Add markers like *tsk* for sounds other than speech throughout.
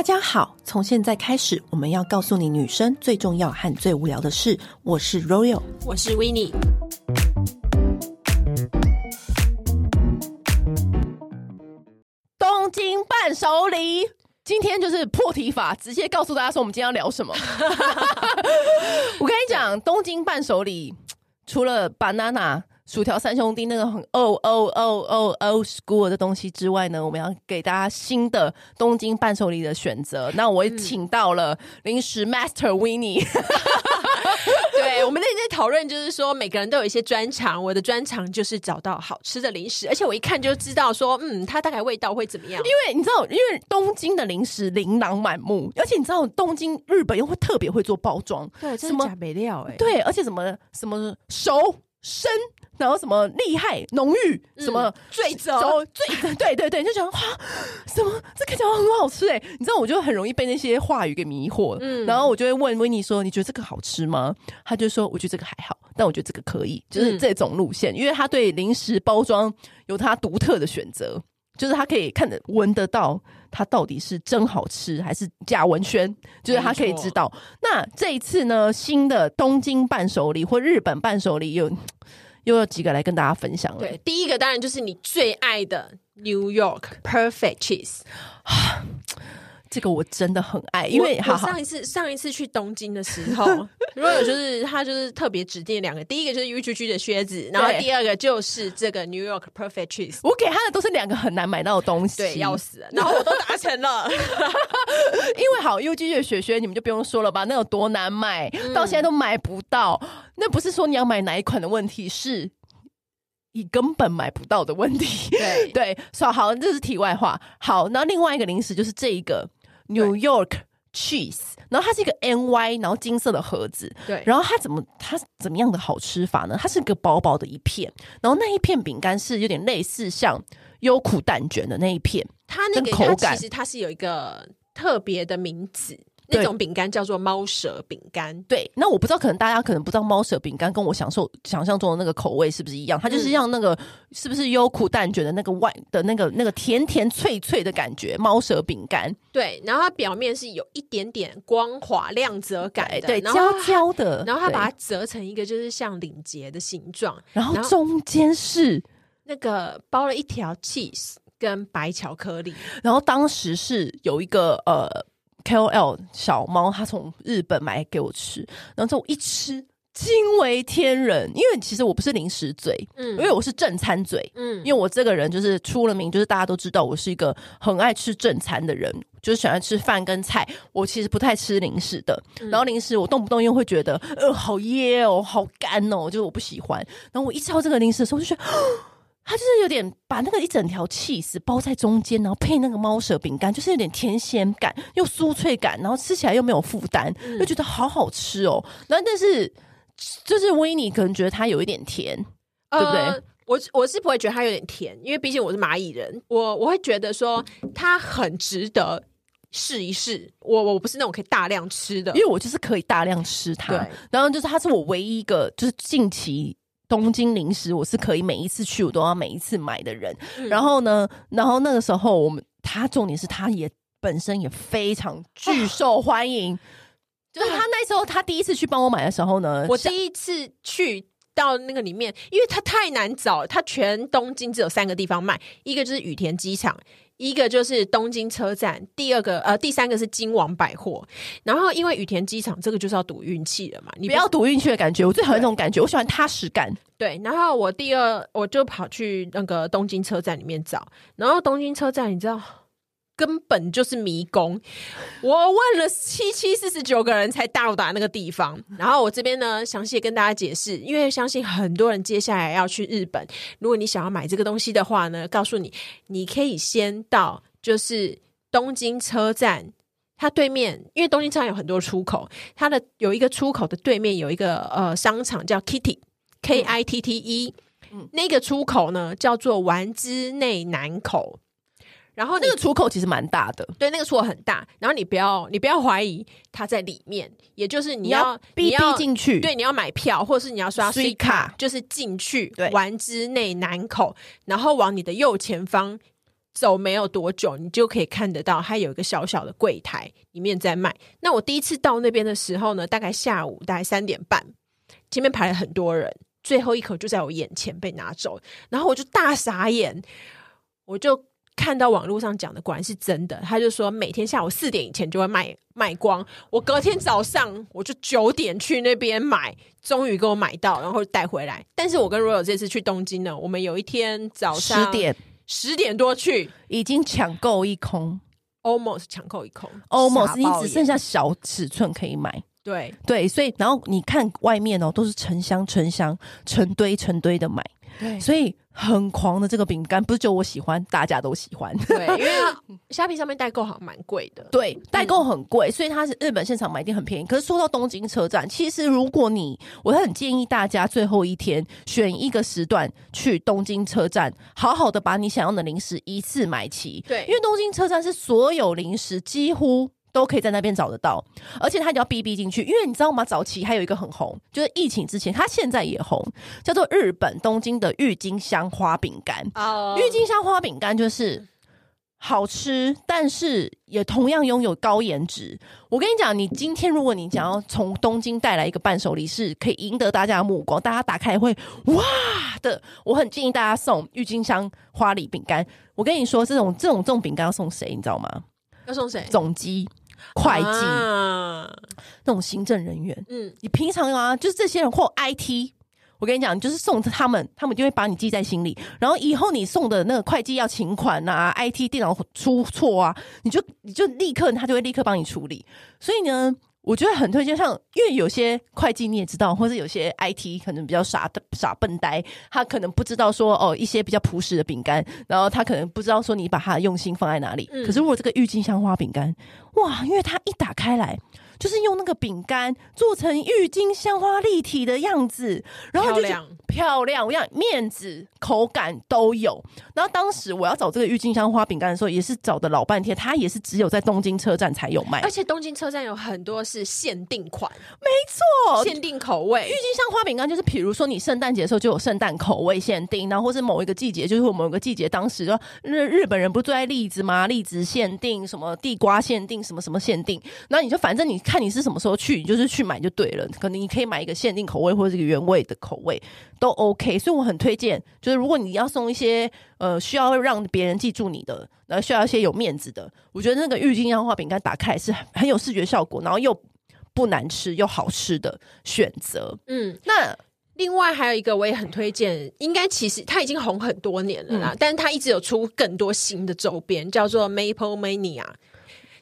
大家好，从现在开始，我们要告诉你女生最重要和最无聊的事。我是 Royal，我是 Winnie。东京伴手礼，今天就是破题法，直接告诉大家说我们今天要聊什么。*laughs* 我跟你讲，东京伴手礼除了 banana。薯条三兄弟那个很 old old old old old school 的东西之外呢，我们要给大家新的东京伴手礼的选择。那我也请到了零食 Master Winnie。*laughs* 对，我们那天在讨论，就是说每个人都有一些专长。我的专长就是找到好吃的零食，而且我一看就知道说，嗯，它大概味道会怎么样。因为你知道，因为东京的零食琳琅满目，而且你知道，东京日本又会特别会做包装，对，什么假没料哎，对，而且什么什么熟生。然后什么厉害浓郁，什么最走最对对对，就觉得哇，什么这看起来很好吃哎！你知道，我就很容易被那些话语给迷惑。嗯，然后我就会问 Winnie 说：“你觉得这个好吃吗？”他就说：“我觉得这个还好，但我觉得这个可以。”就是这种路线，因为他对零食包装有他独特的选择，就是他可以看得闻得到它到底是真好吃还是假文宣，就是他可以知道。那这一次呢，新的东京伴手礼或日本伴手礼又。又有几个来跟大家分享了。对，第一个当然就是你最爱的 New York Perfect Cheese。*sighs* 这个我真的很爱，因为我，我上一次上一次去东京的时候，如果有就是他就是特别指定两个，第一个就是 UGG 的靴子，然后第二个就是这个 New York Perfect Cheese。我给他的都是两个很难买到的东西，对，要死了，然后我都达成了。*laughs* 因为好 UGG 的雪靴你们就不用说了吧，那有多难买，嗯、到现在都买不到。那不是说你要买哪一款的问题，是你根本买不到的问题。对 *laughs* 对，说好，这是题外话。好，那另外一个零食就是这一个。New York cheese，然后它是一个 NY，然后金色的盒子。对，然后它怎么它怎么样的好吃法呢？它是一个薄薄的一片，然后那一片饼干是有点类似像优酷蛋卷的那一片，它那个口感其实它是有一个特别的名字。那种饼干叫做猫舌饼干，对。那我不知道，可能大家可能不知道猫舌饼干跟我享受想象中的那个口味是不是一样？它就是像那个、嗯、是不是优酷蛋卷的那个外的那个那个甜甜脆脆的感觉？猫舌饼干，对。然后它表面是有一点点光滑亮泽感的，对，焦焦的。*laughs* 然后它把它折成一个就是像领结的形状，然后中间是那个包了一条 cheese 跟白巧克力。然后当时是有一个呃。KOL 小猫，它从日本买给我吃，然后我一吃惊为天人。因为其实我不是零食嘴，嗯，因为我是正餐嘴，嗯，因为我这个人就是出了名，就是大家都知道我是一个很爱吃正餐的人，就是喜欢吃饭跟菜。我其实不太吃零食的，然后零食我动不动又会觉得呃好噎哦，好干哦，就是我不喜欢。然后我一吃到这个零食的时候，我就觉得。*gasps* 它就是有点把那个一整条起司包在中间，然后配那个猫舌饼干，就是有点甜咸感又酥脆感，然后吃起来又没有负担，嗯、就觉得好好吃哦。然后但是就是 Winnie 可能觉得它有一点甜，呃、对不对？我我是不会觉得它有点甜，因为毕竟我是蚂蚁人，我我会觉得说它很值得试一试。我我不是那种可以大量吃的，因为我就是可以大量吃它。然后就是它是我唯一一个就是近期。东京零食，我是可以每一次去我都要每一次买的人。嗯、然后呢，然后那个时候我们他重点是他也本身也非常巨受欢迎。哦、就是他那时候他第一次去帮我买的时候呢，我第一次去到那个里面，因为它太难找，它全东京只有三个地方卖，一个就是羽田机场。一个就是东京车站，第二个呃，第三个是金王百货。然后因为羽田机场这个就是要赌运气了嘛，你不，不要赌运气的感觉，我最讨厌这种感觉，我喜欢踏实感。对，然后我第二我就跑去那个东京车站里面找，然后东京车站你知道。根本就是迷宫，我问了七七四十九个人才到达那个地方。然后我这边呢，详细跟大家解释，因为相信很多人接下来要去日本，如果你想要买这个东西的话呢，告诉你，你可以先到就是东京车站，它对面，因为东京车站有很多出口，它的有一个出口的对面有一个呃商场叫 Kitty K I T T E，嗯，那个出口呢叫做丸之内南口。然后那个出口其实蛮大的，对，那个出口很大。然后你不要，你不要怀疑它在里面，也就是你要逼逼进去，对，你要买票，或者是你要刷 C 卡，就是进去。对，丸之内南口，然后往你的右前方走没有多久，你就可以看得到，它有一个小小的柜台，里面在卖。那我第一次到那边的时候呢，大概下午大概三点半，前面排了很多人，最后一口就在我眼前被拿走，然后我就大傻眼，我就看到网络上讲的果然是真的，他就说每天下午四点以前就会卖卖光。我隔天早上我就九点去那边买，终于给我买到，然后带回来。但是我跟 Royal 这次去东京呢，我们有一天早上十点。十点多去，已经抢购一空，almost 抢购一空，almost 你只剩下小尺寸可以买。对对，所以然后你看外面哦，都是成箱成箱、成堆成堆的买。对，所以。很狂的这个饼干，不是就我喜欢，大家都喜欢。对，因为 *laughs* 虾皮上面代购好像蛮贵的。对，代购很贵，所以它是日本现场买一定很便宜。可是说到东京车站，其实如果你，我很建议大家最后一天选一个时段去东京车站，好好的把你想要的零食一次买齐。对，因为东京车站是所有零食几乎。都可以在那边找得到，而且它一定要逼逼进去，因为你知道吗？早期还有一个很红，就是疫情之前，它现在也红，叫做日本东京的郁金香花饼干。哦，郁金香花饼干就是好吃，但是也同样拥有高颜值。我跟你讲，你今天如果你想要从东京带来一个伴手礼，是可以赢得大家的目光，大家打开会哇的。我很建议大家送郁金香花礼饼干。我跟你说，这种这种这种饼干要送谁？你知道吗？要送谁？总机。会计、啊、那种行政人员，嗯，你平常啊，就是这些人或 IT，我跟你讲，你就是送他们，他们就会把你记在心里。然后以后你送的那个会计要请款啊，IT 电脑出错啊，你就你就立刻他就会立刻帮你处理。所以呢。我觉得很推荐，像因为有些会计你也知道，或者有些 IT 可能比较傻的傻笨呆，他可能不知道说哦一些比较朴实的饼干，然后他可能不知道说你把他的用心放在哪里。可是如果这个郁金香花饼干，哇，因为它一打开来。就是用那个饼干做成郁金香花立体的样子，然后就漂亮，漂亮，我想面子口感都有。然后当时我要找这个郁金香花饼干的时候，也是找的老半天，它也是只有在东京车站才有卖，而且东京车站有很多是限定款，没错，限定口味。郁金香花饼干就是，比如说你圣诞节的时候就有圣诞口味限定，然后或是某一个季节，就是我们某个季节当时就日日本人不是最爱栗子吗？栗子限定，什么地瓜限定，什么什么限定，然后你就反正你。看你是什么时候去，你就是去买就对了。可能你可以买一个限定口味或者是一个原味的口味都 OK。所以我很推荐，就是如果你要送一些呃需要让别人记住你的，然后需要一些有面子的，我觉得那个郁金香花饼干打开是很有视觉效果，然后又不难吃又好吃的选择。嗯，那另外还有一个我也很推荐，应该其实它已经红很多年了啦，嗯、但是它一直有出更多新的周边，叫做 Maple Mania。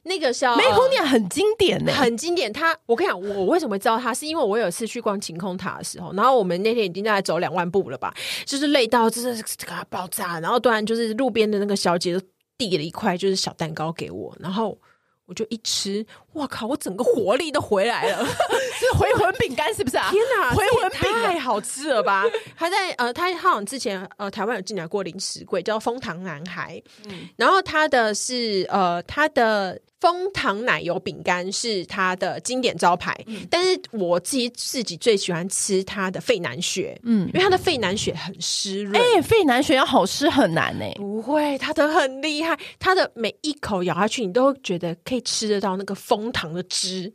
那个叫 Maple Mania 很经典呢、欸，很经典。他，我跟你讲，我为什么会知道他，是因为我有一次去逛晴空塔的时候，然后我们那天已经在走两万步了吧，就是累到就是这个爆炸，然后突然就是路边的那个小姐就递了一块就是小蛋糕给我，然后我就一吃，哇靠，我整个活力都回来了，*laughs* 是回魂饼干是不是啊？天哪，回魂饼太好吃了吧？*laughs* 他在呃，他好像之前呃台湾有进来过零食柜，叫蜂糖男孩，嗯，然后他的是呃他的。蜂糖奶油饼干是他的经典招牌，嗯、但是我自己自己最喜欢吃他的费南雪，嗯，因为他的费南雪很湿润。哎、欸，费南雪要好吃很难呢、欸？不会，他的很厉害，他的每一口咬下去，你都觉得可以吃得到那个枫糖的汁，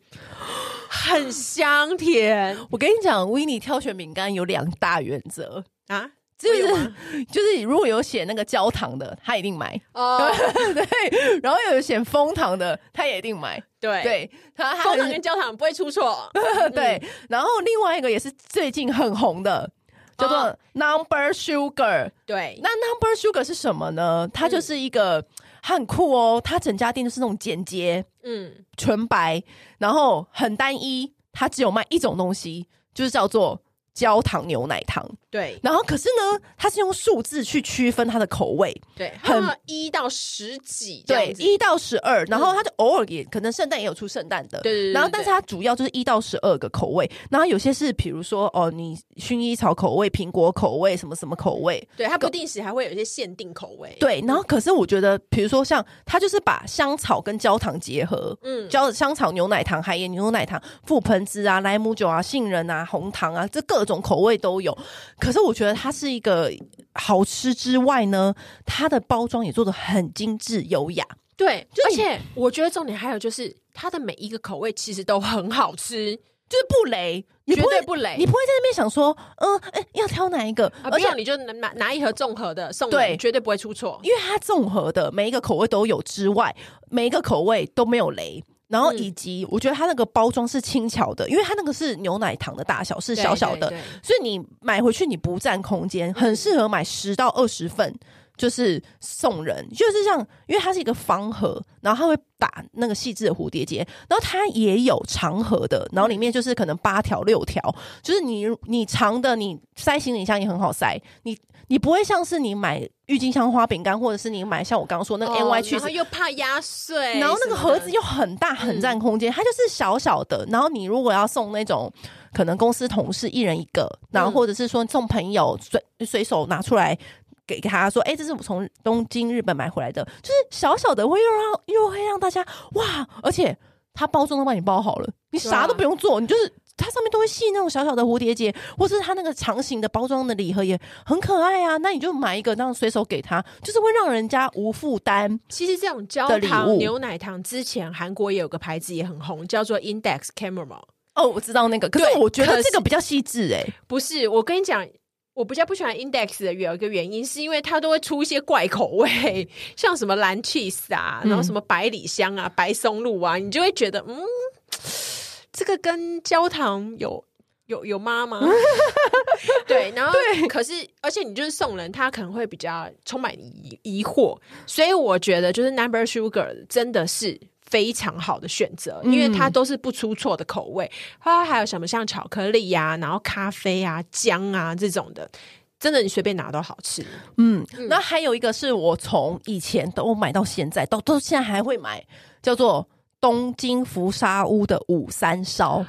很香甜。我跟你讲，Winnie 挑选饼干有两大原则啊。就是 *laughs* 就是，如果有写那个焦糖的，他一定买哦。*laughs* 对，然后有写枫糖的，他也一定买。对对，他枫糖跟焦糖不会出错。*laughs* 对，然后另外一个也是最近很红的，叫做 Number Sugar。对，那 Number Sugar 是什么呢？它就是一个，它很酷哦。它整家店就是那种简洁，嗯，纯白，然后很单一，它只有卖一种东西，就是叫做。焦糖牛奶糖，对，然后可是呢，它是用数字去区分它的口味，对，很一到十几，对，一到十二，然后它就偶尔也可能圣诞也有出圣诞的，对，对，对，然后但是它主要就是一到十二个口味，然后有些是比如说哦，你薰衣草口味、苹果口味什么什么口味，对，它不定时还会有一些限定口味，对，然后可是我觉得，比如说像它就是把香草跟焦糖结合，嗯，焦香草牛奶糖、海盐牛奶糖、覆盆子啊、莱姆酒啊、杏仁啊、红糖啊，这个。各种口味都有。可是我觉得它是一个好吃之外呢，它的包装也做得很精致优雅。对，而且我觉得重点还有就是它的每一个口味其实都很好吃。就是不雷，绝对不雷，你不会在那边想说，嗯，哎、欸，要挑哪一个？而且你就拿拿一盒综合的送，对，绝对不会出错，因为它综合的每一个口味都有之外，每一个口味都没有雷。然后以及我觉得它那个包装是轻巧的，因为它那个是牛奶糖的大小，是小小的，所以你买回去你不占空间，很适合买十到二十份。就是送人，就是像，因为它是一个方盒，然后它会打那个细致的蝴蝶结，然后它也有长盒的，然后里面就是可能八条六条，就是你你长的你塞行李箱也很好塞，你你不会像是你买郁金香花饼干，或者是你买像我刚刚说那个 NY 去，然后又怕压碎，然后那个盒子又很大很占空间，它就是小小的，然后你如果要送那种可能公司同事一人一个，然后或者是说送朋友随随手拿出来。给给他说，哎、欸，这是我从东京日本买回来的，就是小小的，会又让又会让大家哇，而且它包装都帮你包好了，你啥都不用做，你就是它上面都会系那种小小的蝴蝶结，或是它那个长形的包装的礼盒也很可爱啊。那你就买一个，这样随手给他，就是会让人家无负担。其实这种焦糖牛奶糖之前韩国也有个牌子也很红，叫做 Index Caramel。哦，我知道那个，可是我觉得这个比较细致哎，不是，我跟你讲。我比较不喜欢 Index 的有一个原因，是因为它都会出一些怪口味，像什么蓝 cheese 啊，然后什么百里香啊、白松露啊，你就会觉得，嗯，这个跟焦糖有有有妈吗？*laughs* 对，然后对，可是而且你就是送人，他可能会比较充满疑疑惑，所以我觉得就是 Number Sugar 真的是。非常好的选择，因为它都是不出错的口味。它还有什么像巧克力呀、啊，然后咖啡啊、姜啊这种的，真的你随便拿都好吃。嗯，那还有一个是我从以前都买到现在，到到现在还会买，叫做东京福沙屋的五三烧。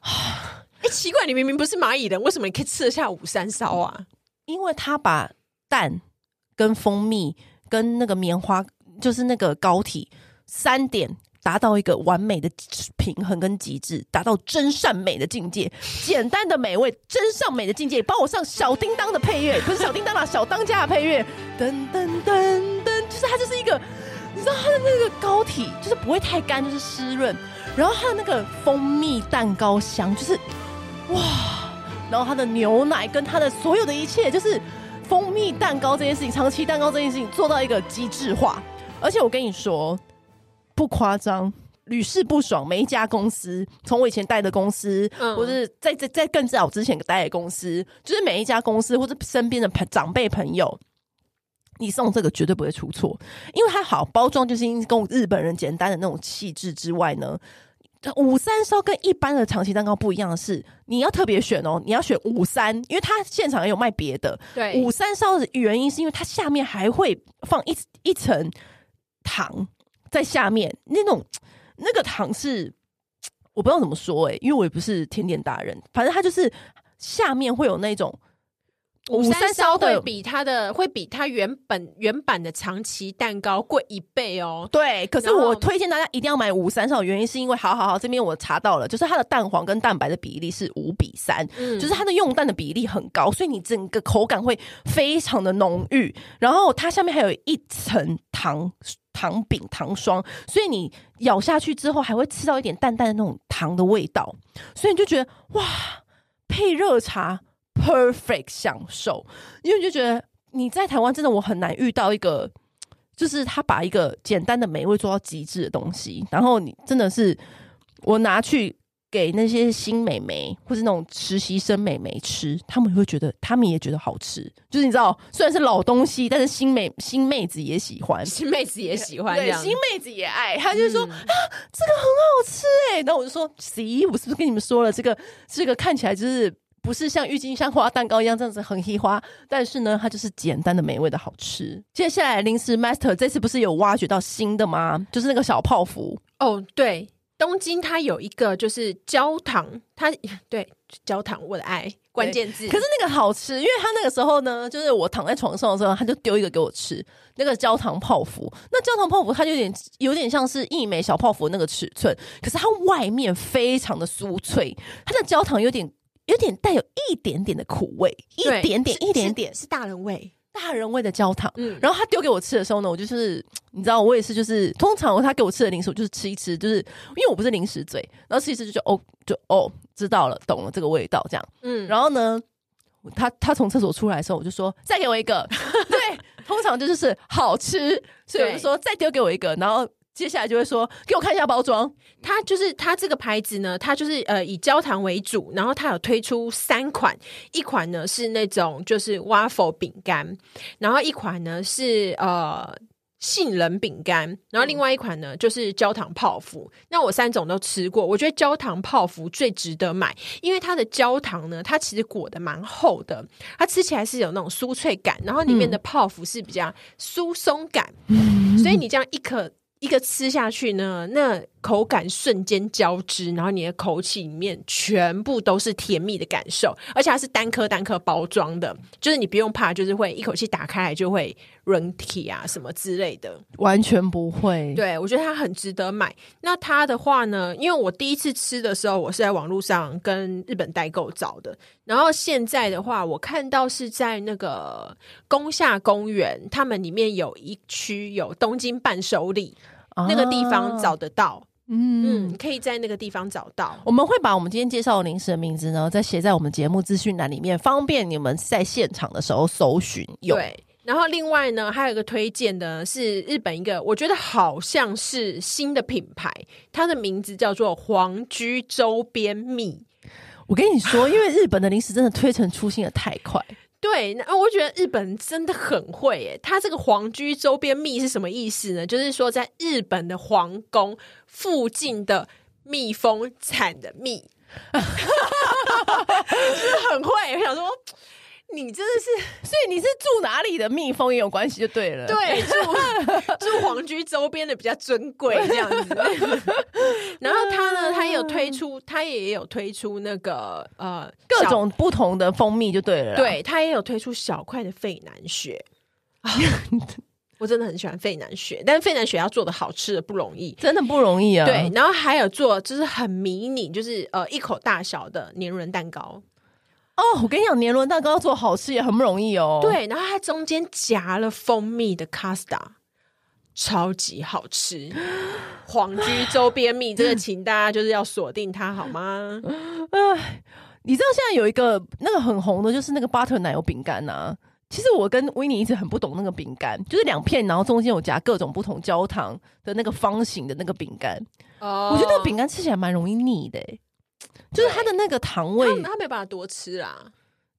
哎，奇怪，你明明不是蚂蚁人，为什么你可以吃得下五三烧啊？因为他把蛋跟蜂蜜跟那个棉花，就是那个膏体。三点达到一个完美的平衡跟极致，达到真善美的境界。简单的美味，真善美的境界。帮我上小叮当的配乐，不是小叮当啦，小当家的配乐。噔噔噔噔，就是它就是一个，你知道它的那个膏体就是不会太干，就是湿润。然后它的那个蜂蜜蛋糕香，就是哇。然后它的牛奶跟它的所有的一切，就是蜂蜜蛋糕这件事情，长期蛋糕这件事情做到一个极致化。而且我跟你说。不夸张，屡试不爽。每一家公司，从我以前带的公司，嗯、或者是在在在更早之前带的公司，就是每一家公司或者身边的朋长辈朋友，你送这个绝对不会出错，因为它好包装，就是因跟日本人简单的那种气质之外呢，五三烧跟一般的长崎蛋糕不一样的是，你要特别选哦，你要选五三，因为它现场也有卖别的。对，五三烧的原因是因为它下面还会放一一层糖。在下面那种 *tsk* 那个糖是 *tsk* 我不知道怎么说诶、因为我也不是甜点达人，反正它就是下面会有那种五三烧会比它的会比它原本原版的长崎蛋糕贵一倍哦。对，可是我推荐大家一定要买五三烧原因是因为，好好好，这边我查到了，就是它的蛋黄跟蛋白的比例是五比三、嗯，就是它的用蛋的比例很高，所以你整个口感会非常的浓郁，然后它下面还有一层糖。糖饼糖霜，所以你咬下去之后还会吃到一点淡淡的那种糖的味道，所以你就觉得哇，配热茶 perfect 享受，因为你就觉得你在台湾真的我很难遇到一个，就是他把一个简单的美味做到极致的东西，然后你真的是我拿去。给那些新美眉或是那种实习生美眉吃，他们会觉得，他们也觉得好吃。就是你知道，虽然是老东西，但是新美新妹子也喜欢，新妹子也喜欢，对，新妹子也爱。他就说、嗯、啊，这个很好吃哎、欸。然后我就说，咦，我是不是跟你们说了，这个这个看起来就是不是像郁金香花蛋糕一样这样子很稀花，但是呢，它就是简单的美味的好吃。接下来零食 Master 这次不是有挖掘到新的吗？就是那个小泡芙哦，对。东京它有一个就是焦糖，它对焦糖我的爱关键字。可是那个好吃，因为他那个时候呢，就是我躺在床上的时候，他就丢一个给我吃，那个焦糖泡芙。那焦糖泡芙它就有点有点像是义美小泡芙那个尺寸，可是它外面非常的酥脆，它的焦糖有点有点带有一点点的苦味，一点点，一点点是大人味。大人味的焦糖，嗯，然后他丢给我吃的时候呢，我就是你知道，我也是，就是通常他给我吃的零食，我就是吃一吃，就是因为我不是零食嘴，然后吃一吃就就哦，就哦，知道了，懂了这个味道，这样，嗯，然后呢，他他从厕所出来的时候，我就说再给我一个，*laughs* 对，通常就是是好吃，所以我就说再丢给我一个，然后。接下来就会说，给我看一下包装。它就是它这个牌子呢，它就是呃以焦糖为主，然后它有推出三款，一款呢是那种就是 waffle 饼干，然后一款呢是呃杏仁饼干，然后另外一款呢就是焦糖泡芙。那我三种都吃过，我觉得焦糖泡芙最值得买，因为它的焦糖呢，它其实裹的蛮厚的，它吃起来是有那种酥脆感，然后里面的泡芙是比较酥松感，嗯、所以你这样一颗。一个吃下去呢，那口感瞬间交织，然后你的口气里面全部都是甜蜜的感受，而且它是单颗单颗包装的，就是你不用怕，就是会一口气打开来就会软体啊什么之类的，完全不会。对，我觉得它很值得买。那它的话呢，因为我第一次吃的时候，我是在网络上跟日本代购找的，然后现在的话，我看到是在那个宫下公园，他们里面有一区有东京伴手礼。那个地方找得到，嗯嗯，可以在那个地方找到。我们会把我们今天介绍的零食的名字呢，再写在我们节目资讯栏里面，方便你们在现场的时候搜寻。对，然后另外呢，还有一个推荐的是日本一个，我觉得好像是新的品牌，它的名字叫做皇居周边蜜。*laughs* 我跟你说，因为日本的零食真的推陈出新的太快。对，那我觉得日本真的很会耶。它这个皇居周边蜜是什么意思呢？就是说，在日本的皇宫附近的蜜蜂产的蜜，*laughs* 就是很会。我想说。你真的是，*laughs* 所以你是住哪里的蜜蜂也有关系就对了。对，*laughs* 住住皇居周边的比较尊贵这样子。*laughs* 然后他呢，他也有推出，他也有推出那个呃各种不同的蜂蜜就对了。对，他也有推出小块的费南雪。我真的很喜欢费南雪，但是费南雪要做的好吃的不容易，真的不容易啊。对，然后还有做就是很迷你，就是呃一口大小的年轮蛋糕。哦，我跟你讲，年轮蛋糕做好吃也很不容易哦。对，然后它中间夹了蜂蜜的卡斯达，超级好吃。*gasps* 皇居周边蜜，这个请大家就是要锁定它好吗？哎，你知道现在有一个那个很红的，就是那个 butter 奶油饼干呐。其实我跟维尼一直很不懂那个饼干，就是两片，然后中间有夹各种不同焦糖的那个方形的那个饼干。哦，我觉得那个饼干吃起来蛮容易腻的。就是它的那个糖味，他没办法多吃啦。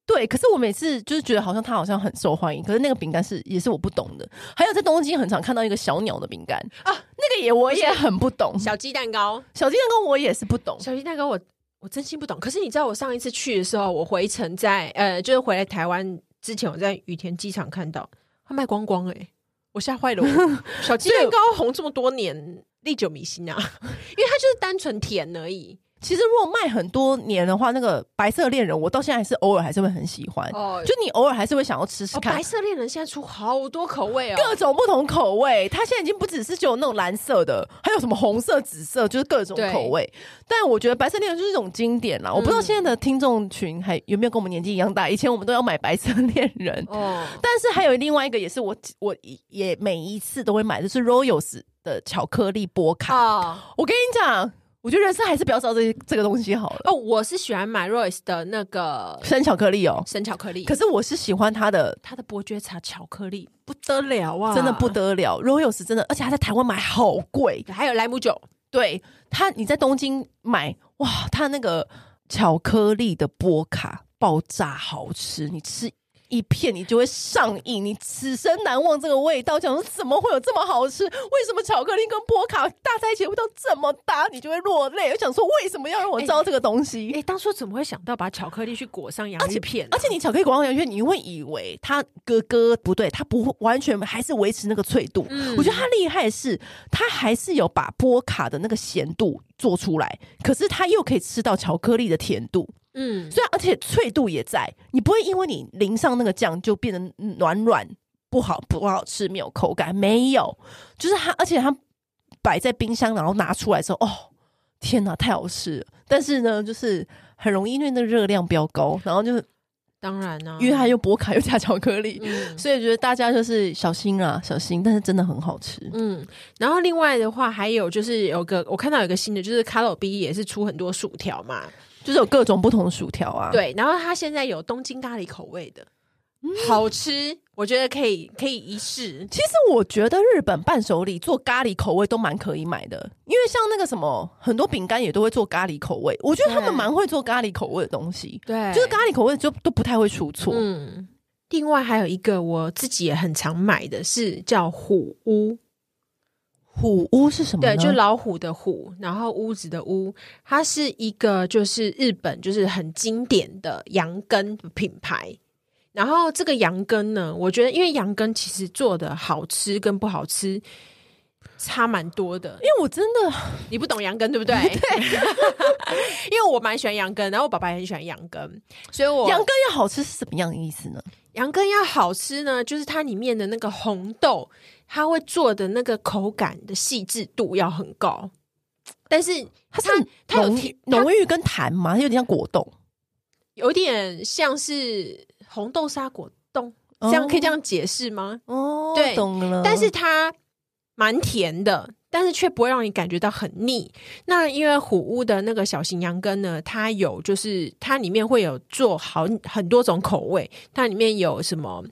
对，可是我每次就是觉得好像它好像很受欢迎，可是那个饼干是也是我不懂的。还有在东京很常看到一个小鸟的饼干啊，那个也我也很不懂。小鸡蛋糕，小鸡蛋糕我也是不懂。小鸡蛋糕我我真心不懂。可是你知道我上一次去的时候，我回程在呃，就是回来台湾之前，我在羽田机场看到它卖光光哎、欸，我吓坏了我。*laughs* 小鸡蛋糕红这么多年，历久弥新啊，*laughs* 因为它就是单纯甜而已。其实如果卖很多年的话，那个白色恋人，我到现在还是偶尔还是会很喜欢。哦，就你偶尔还是会想要吃吃看。白色恋人现在出好多口味哦，各种不同口味。它现在已经不只是只有那种蓝色的，还有什么红色、紫色，就是各种口味。但我觉得白色恋人就是一种经典啦。我不知道现在的听众群还有没有跟我们年纪一样大。以前我们都要买白色恋人 *laughs* 哦，但是还有另外一个也是我我也每一次都会买，就是 Royals 的巧克力波卡。哦，我跟你讲。我觉得人生还是不要知道这这个东西好了。哦，我是喜欢买 Royce 的那个生巧克力哦，生巧克力。可是我是喜欢它的它的伯爵茶巧克力，不得了啊，真的不得了。Royce 真的，而且它在台湾买好贵。还有莱姆酒，对它你在东京买哇，它那个巧克力的波卡爆炸好吃，你吃。一片你就会上瘾，你此生难忘这个味道。想说怎么会有这么好吃？为什么巧克力跟波卡搭在一起味道这么搭？你就会落泪。我想说为什么要让我知道这个东西？哎、欸欸，当初怎么会想到把巧克力去裹上洋芋片、啊而？而且你巧克力裹上洋芋片，你会以为它哥哥不对，它不完全还是维持那个脆度。嗯、我觉得它厉害的是，它还是有把波卡的那个咸度做出来，可是它又可以吃到巧克力的甜度。嗯，所以而且脆度也在，你不会因为你淋上那个酱就变得软软不好不好吃，没有口感，没有，就是它，而且它摆在冰箱，然后拿出来之后，哦，天哪，太好吃了！但是呢，就是很容易因为那热量比较高，然后就当然呢、啊，因为它又薄卡又加巧克力，嗯、所以觉得大家就是小心啊，小心，但是真的很好吃。嗯，然后另外的话还有就是有个我看到有个新的，就是卡洛 B 也是出很多薯条嘛，就是有各种不同的薯条啊。对，然后它现在有东京咖喱口味的，嗯、好吃。我觉得可以，可以一试。其实我觉得日本伴手礼做咖喱口味都蛮可以买的，因为像那个什么，很多饼干也都会做咖喱口味。我觉得他们蛮会做咖喱口味的东西，对，就是咖喱口味就都不太会出错。嗯，另外还有一个我自己也很常买的是叫虎屋，虎屋是什么？对，就老虎的虎，然后屋子的屋，它是一个就是日本就是很经典的羊羹品牌。然后这个羊羹呢，我觉得因为羊羹其实做的好吃跟不好吃差蛮多的。因为我真的你不懂羊羹对不对？*laughs* 对，*laughs* 因为我蛮喜欢羊羹，然后我爸爸也很喜欢羊羹，所以我羊羹要好吃是什么样的意思呢？羊羹要好吃呢，就是它里面的那个红豆，它会做的那个口感的细致度要很高，但是它它是它有浓浓郁跟弹嘛，它有点像果冻，有点像是。红豆沙果冻，这样可以这样解释吗？哦，对，懂了。但是它蛮甜的，但是却不会让你感觉到很腻。那因为虎屋的那个小型羊羹呢，它有就是它里面会有做好很多种口味，它里面有什么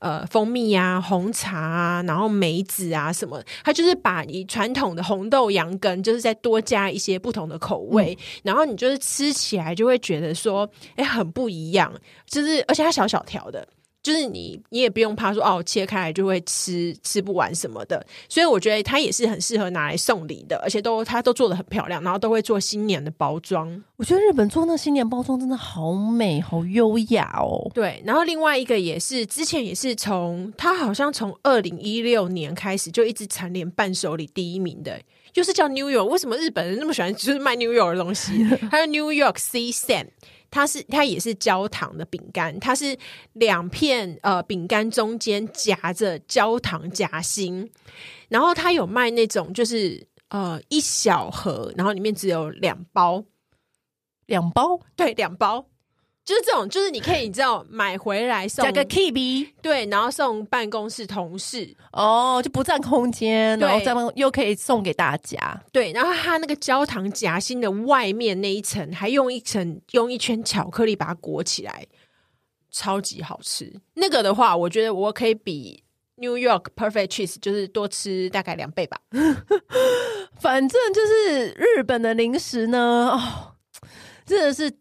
呃蜂蜜啊、红茶啊，然后梅子啊什么，它就是把你传统的红豆羊羹，就是再多加一些不同的口味，嗯、然后你就是吃起来就会觉得说，哎，很不一样，就是而且它小小条的。就是你，你也不用怕说哦，切开来就会吃吃不完什么的，所以我觉得它也是很适合拿来送礼的，而且都它都做的很漂亮，然后都会做新年的包装。我觉得日本做那新年包装真的好美，好优雅哦。对，然后另外一个也是之前也是从它好像从二零一六年开始就一直蝉联伴手礼第一名的，就是叫 New York。为什么日本人那么喜欢就是卖 New York 的东西？*laughs* 还有 New York Sea Sand。它是它也是焦糖的饼干，它是两片呃饼干中间夹着焦糖夹心，然后它有卖那种就是呃一小盒，然后里面只有两包，两包，对，两包。就是这种，就是你可以你知道买回来送加个 KB，对，然后送办公室同事哦，就不占空间，然后这样又可以送给大家，对，然后它那个焦糖夹心的外面那一层还用一层用一圈巧克力把它裹起来，超级好吃。那个的话，我觉得我可以比 New York Perfect Cheese 就是多吃大概两倍吧。*laughs* 反正就是日本的零食呢，哦，真的是。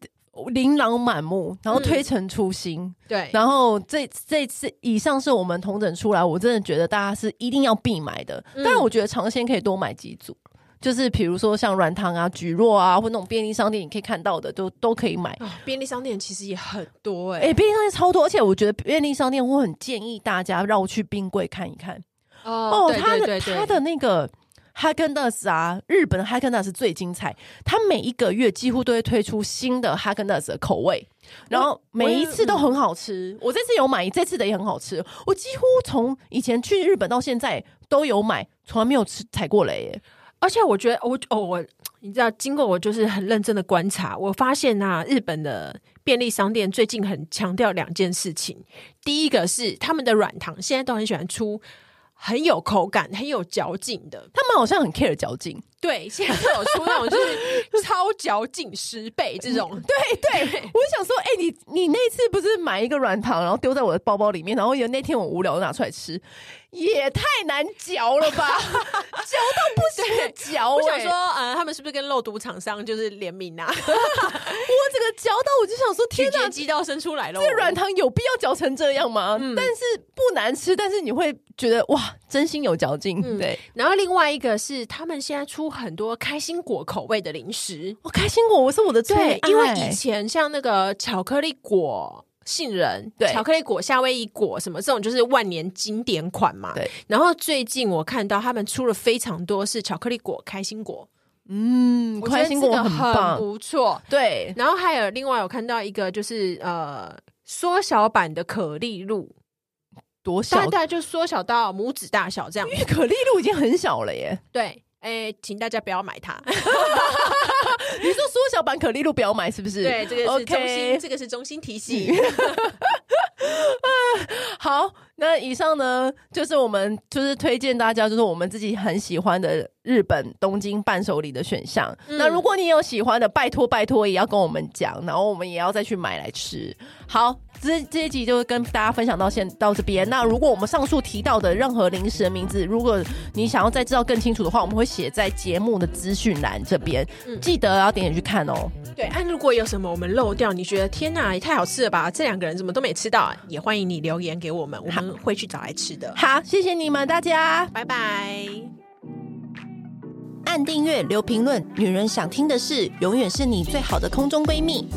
琳琅满目，然后推陈出新，嗯、对，然后这这次以上是我们同整出来，我真的觉得大家是一定要必买的。当然，我觉得尝鲜可以多买几组，嗯、就是比如说像软糖啊、菊若啊，或那种便利商店你可以看到的，都都可以买。哦、便利商店其实也很多哎、欸，哎、欸，便利商店超多，而且我觉得便利商店我很建议大家绕去冰柜看一看。哦，哦它的它的那个。哈根达斯啊，日本的哈根达斯最精彩，它每一个月几乎都会推出新的哈根达斯的口味，然后每一次都很好吃。我，我这次有买，这次的也很好吃。我几乎从以前去日本到现在都有买，从来没有吃踩过雷耶。而且我觉得，我哦，我你知道，经过我就是很认真的观察，我发现啊，日本的便利商店最近很强调两件事情。第一个是他们的软糖，现在都很喜欢出。很有口感、很有嚼劲的，他们好像很 care 嚼劲。对，现在都有出那种就是 *laughs* 超嚼劲十倍这种。对对，对我想说，哎、欸，你你那次不是买一个软糖，然后丢在我的包包里面，然后有那天我无聊拿出来吃，也太难嚼了吧，*laughs* 嚼到不行的嚼、欸。我想说，呃，他们是不是跟肉毒厂商就是联名啊？*laughs* 我这个嚼到，我就想说，天哪，鸡都生出来了。这软糖有必要嚼成这样吗？嗯、但是不难吃，但是你会觉得哇，真心有嚼劲。嗯、对。然后另外一个是，他们现在出。很多开心果口味的零食，哦，开心果我是我的最爱，因为以前像那个巧克力果杏仁，对，巧克力果夏威夷果什么这种就是万年经典款嘛。对，然后最近我看到他们出了非常多是巧克力果开心果，嗯，开心果很棒，很不错。对，然后还有另外我看到一个就是呃缩小版的可丽露，多小？大概就缩小到拇指大小这样，因为可丽露已经很小了耶。对。哎，请大家不要买它，*laughs* 你说缩小版可丽露不要买是不是？对，这个是中心.这个是中心提醒。*laughs* 好，那以上呢，就是我们就是推荐大家，就是我们自己很喜欢的日本东京伴手礼的选项。嗯、那如果你有喜欢的，拜托拜托也要跟我们讲，然后我们也要再去买来吃。好，这这一集就跟大家分享到现到这边。那如果我们上述提到的任何零食的名字，如果你想要再知道更清楚的话，我们会写在节目的资讯栏这边，嗯、记得要点点去看哦。对，啊，如果有什么我们漏掉，你觉得天哪，也太好吃了吧？这两个人怎么都没吃到啊？也欢迎你留言给我们，我们会去找来吃的。*laughs* 好，谢谢你们大家，拜拜。按订阅，留评论，女人想听的事，永远是你最好的空中闺蜜。